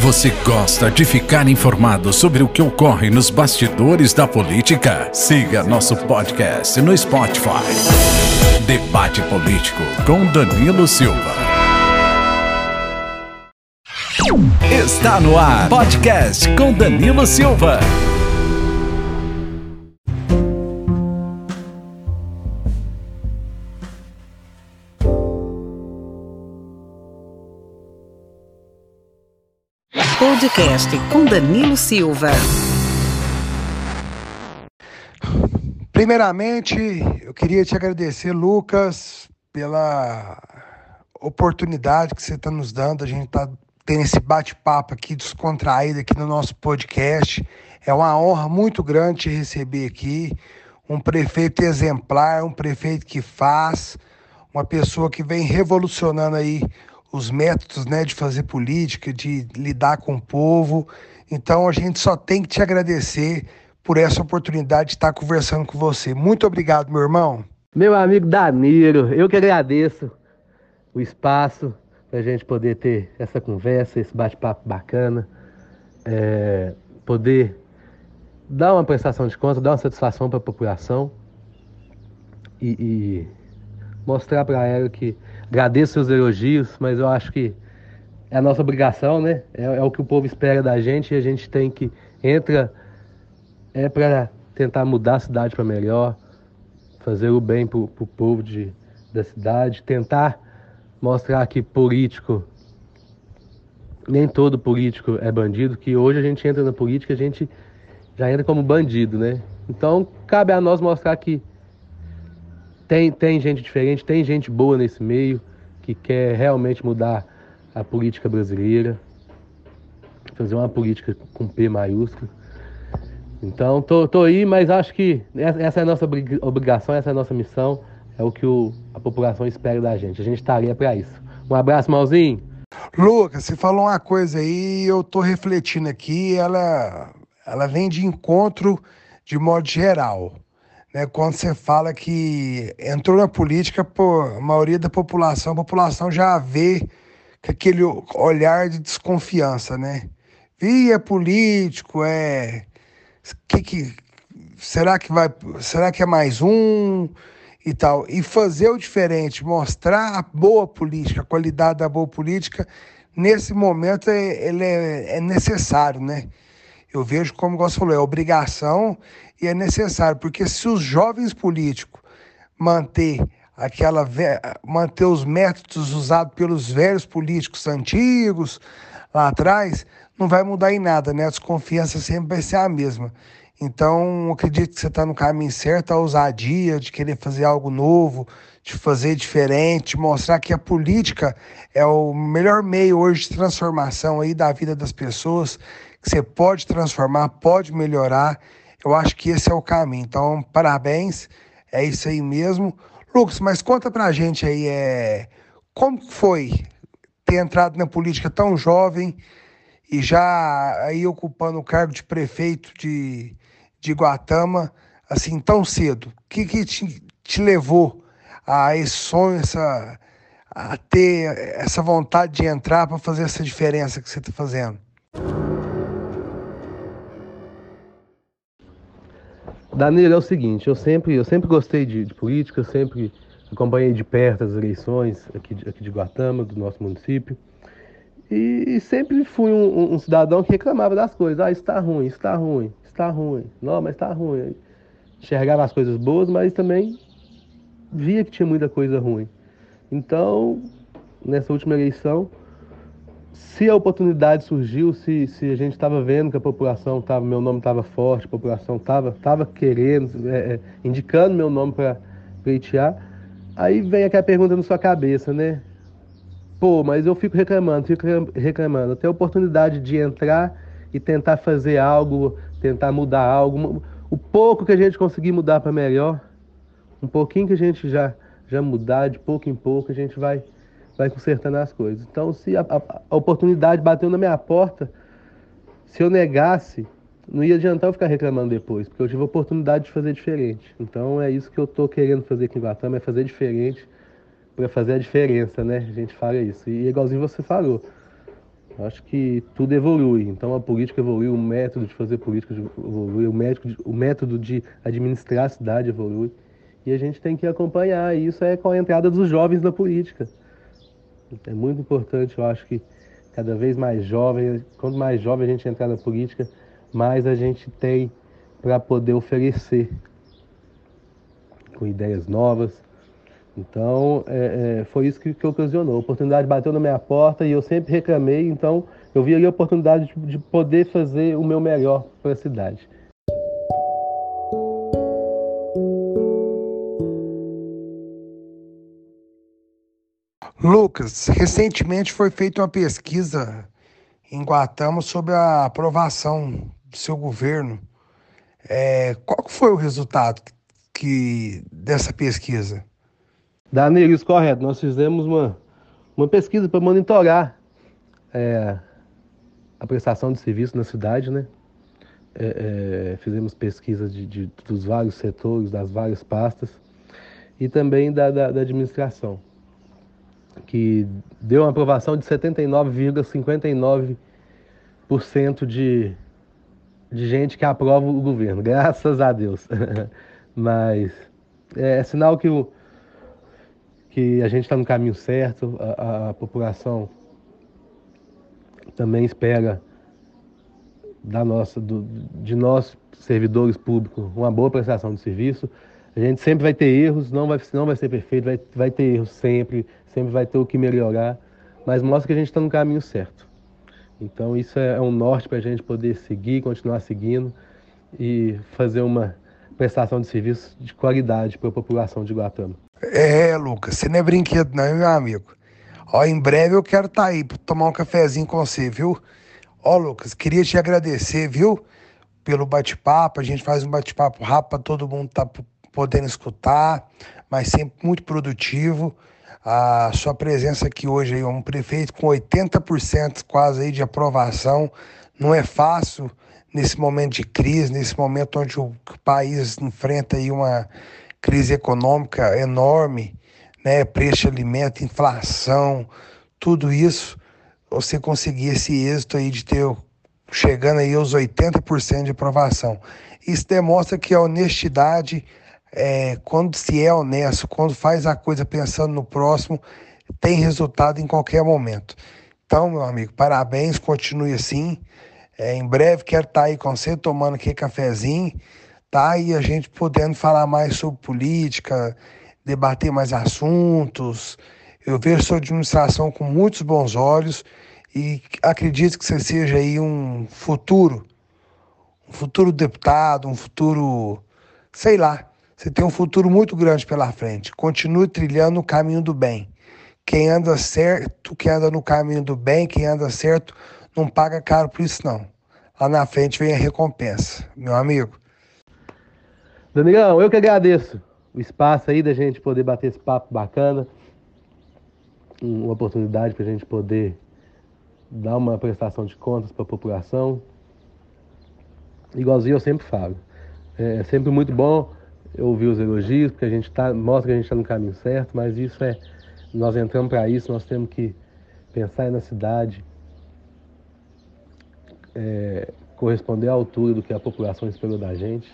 Você gosta de ficar informado sobre o que ocorre nos bastidores da política? Siga nosso podcast no Spotify. Debate Político com Danilo Silva. Está no ar. Podcast com Danilo Silva. Podcast com Danilo Silva. Primeiramente, eu queria te agradecer, Lucas, pela oportunidade que você está nos dando. A gente está tendo esse bate-papo aqui descontraído aqui no nosso podcast. É uma honra muito grande te receber aqui. Um prefeito exemplar, um prefeito que faz, uma pessoa que vem revolucionando aí os métodos né, de fazer política, de lidar com o povo. Então a gente só tem que te agradecer por essa oportunidade de estar conversando com você. Muito obrigado, meu irmão. Meu amigo Danilo, eu que agradeço o espaço para a gente poder ter essa conversa, esse bate-papo bacana, é, poder dar uma prestação de conta, dar uma satisfação para a população e, e mostrar para ela que agradeço seus elogios, mas eu acho que é a nossa obrigação, né? É, é o que o povo espera da gente e a gente tem que entra é para tentar mudar a cidade para melhor, fazer o bem para o povo de, da cidade, tentar mostrar que político nem todo político é bandido, que hoje a gente entra na política, a gente já entra como bandido, né? Então cabe a nós mostrar que tem, tem gente diferente, tem gente boa nesse meio que quer realmente mudar a política brasileira, fazer uma política com P maiúsculo. Então, tô, tô aí, mas acho que essa é a nossa obrigação, essa é a nossa missão, é o que o, a população espera da gente. A gente estaria para isso. Um abraço, Malzinho. Lucas, você falou uma coisa aí, eu tô refletindo aqui, ela, ela vem de encontro de modo geral né, quando você fala que entrou na política, pô, a maioria da população, a população já vê com aquele olhar de desconfiança, né? Via político, é. Que, que, será que vai. Será que é mais um? E tal. E fazer o diferente, mostrar a boa política, a qualidade da boa política, nesse momento é, ele é, é necessário, né? Eu vejo, como você falou, é obrigação e é necessário, porque se os jovens políticos manter aquela manter os métodos usados pelos velhos políticos antigos lá atrás, não vai mudar em nada, né? A desconfiança sempre vai ser a mesma. Então, acredito que você está no caminho certo, a ousadia de querer fazer algo novo, de fazer diferente, mostrar que a política é o melhor meio hoje de transformação aí da vida das pessoas, que você pode transformar, pode melhorar eu acho que esse é o caminho. Então, parabéns. É isso aí mesmo. Lucas, mas conta pra gente aí, é, como foi ter entrado na política tão jovem e já aí ocupando o cargo de prefeito de, de Guatama, assim, tão cedo? O que, que te, te levou a esse sonho, essa, a ter essa vontade de entrar para fazer essa diferença que você está fazendo? Danilo, é o seguinte, eu sempre, eu sempre gostei de, de política, eu sempre acompanhei de perto as eleições aqui, aqui de Guatama, do nosso município. E, sempre fui um, um, cidadão que reclamava das coisas. Ah, está ruim, está ruim, está ruim. Não, mas está ruim. Enxergava as coisas boas, mas também via que tinha muita coisa ruim. Então, nessa última eleição, se a oportunidade surgiu, se, se a gente estava vendo que a população estava, meu nome estava forte, a população estava tava querendo, é, é, indicando meu nome para pleitear, aí vem aquela pergunta na sua cabeça, né? Pô, mas eu fico reclamando, fico reclamando. Tenho a oportunidade de entrar e tentar fazer algo, tentar mudar algo. O pouco que a gente conseguir mudar para melhor, um pouquinho que a gente já, já mudar, de pouco em pouco, a gente vai vai consertando as coisas. Então, se a, a, a, oportunidade bateu na minha porta, se eu negasse, não ia adiantar eu ficar reclamando depois, porque eu tive a oportunidade de fazer diferente. Então, é isso que eu estou querendo fazer aqui em Guatama, é fazer diferente para fazer a diferença, né? A gente fala isso. E igualzinho você falou, Acho que tudo evolui. Então a política evolui, o método de fazer política evolui, o, método, o método de administrar a cidade evolui. E a gente tem que acompanhar. E isso é com a entrada dos jovens na política. É muito importante, eu acho que cada vez mais jovem, quanto mais jovem a gente entrar na política, mais a gente tem para poder oferecer com ideias novas. Então, é, é, foi isso que, que ocasionou. A oportunidade bateu na minha porta e eu sempre reclamei, então eu vi ali a oportunidade de, de poder fazer o meu melhor para a cidade. Lucas, recentemente foi feita uma pesquisa em Guatama sobre a aprovação do seu governo. É, qual foi o resultado que, dessa pesquisa? Danilo, isso correto. Nós fizemos uma, uma pesquisa para monitorar é, a prestação de serviço na cidade, né? É, é, fizemos pesquisa de, de, dos vários setores, das várias pastas e também da, da, da administração que deu uma aprovação de 79,59% de, de gente que aprova o governo, graças a Deus. Mas é, é sinal que, o, que a gente está no caminho certo, a, a, população também espera da nossa, do, de nós, servidores públicos, uma boa prestação de serviço. A gente sempre vai ter erros, não vai, não vai ser perfeito, vai, vai ter erros sempre, sempre vai ter o que melhorar, mas mostra que a gente está no caminho certo. Então isso é, é um norte para a gente poder seguir, continuar seguindo e fazer uma prestação de serviço de qualidade para a população de Guatama. É, Lucas, você não é brinquedo não, meu amigo. Ó, em breve eu quero estar tá aí para tomar um cafezinho com você, viu? Ó, Lucas, queria te agradecer, viu? Pelo bate-papo. A gente faz um bate-papo rápido para todo mundo estar tá podendo escutar, mas sempre muito produtivo a sua presença aqui hoje aí, um prefeito com 80% quase aí de aprovação. Não é fácil nesse momento de crise, nesse momento onde o, país enfrenta aí uma crise econômica enorme, né? Preço de alimento, inflação, tudo isso, você conseguir esse êxito aí de ter chegando aí aos 80% de aprovação. Isso demonstra que a honestidade é, quando se é honesto, quando faz a coisa pensando no próximo, tem resultado em qualquer momento. Então, meu amigo, parabéns, continue assim. É, em breve quero estar tá aí com você tomando aqui cafezinho, tá? E a gente podendo falar mais sobre política, debater mais assuntos. Eu vejo sua administração com muitos bons olhos e acredito que você seja aí um futuro, um futuro deputado, um futuro, sei lá, você tem um futuro muito grande pela frente. Continue trilhando o caminho do bem. Quem anda certo, quem anda no caminho do bem, quem anda certo, não paga caro por isso não. Lá na frente vem a recompensa, meu amigo. Danilão, eu que agradeço o espaço aí da gente poder bater esse papo bacana. Uma oportunidade para a gente poder dar uma prestação de contas para a população. Igualzinho eu sempre falo. É sempre muito bom ouvir os elogios, porque a gente tá, mostra que a gente está no caminho certo, mas isso é. Nós entramos para isso, nós temos que pensar na cidade, é, corresponder à altura do que a população esperou da gente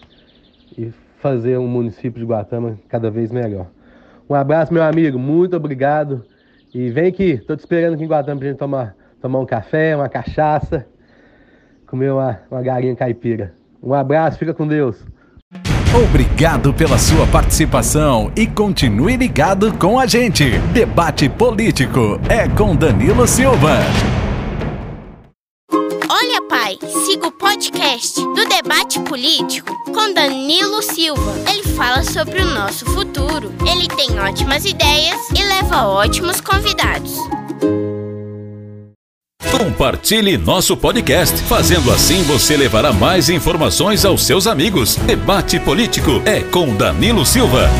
e fazer um município de Guatama cada vez melhor. Um abraço, meu amigo, muito obrigado. E vem aqui, estou te esperando aqui em Guatama para gente tomar, tomar um café, uma cachaça, comer uma, uma galinha caipira. Um abraço, fica com Deus. Obrigado pela sua participação e continue ligado com a gente. Debate Político é com Danilo Silva. Olha, pai, siga o podcast do Debate Político com Danilo Silva. Ele fala sobre o nosso futuro. Ele tem ótimas ideias e leva ótimos convidados. Compartilhe nosso podcast. Fazendo assim, você levará mais informações aos seus amigos. Debate Político é com Danilo Silva.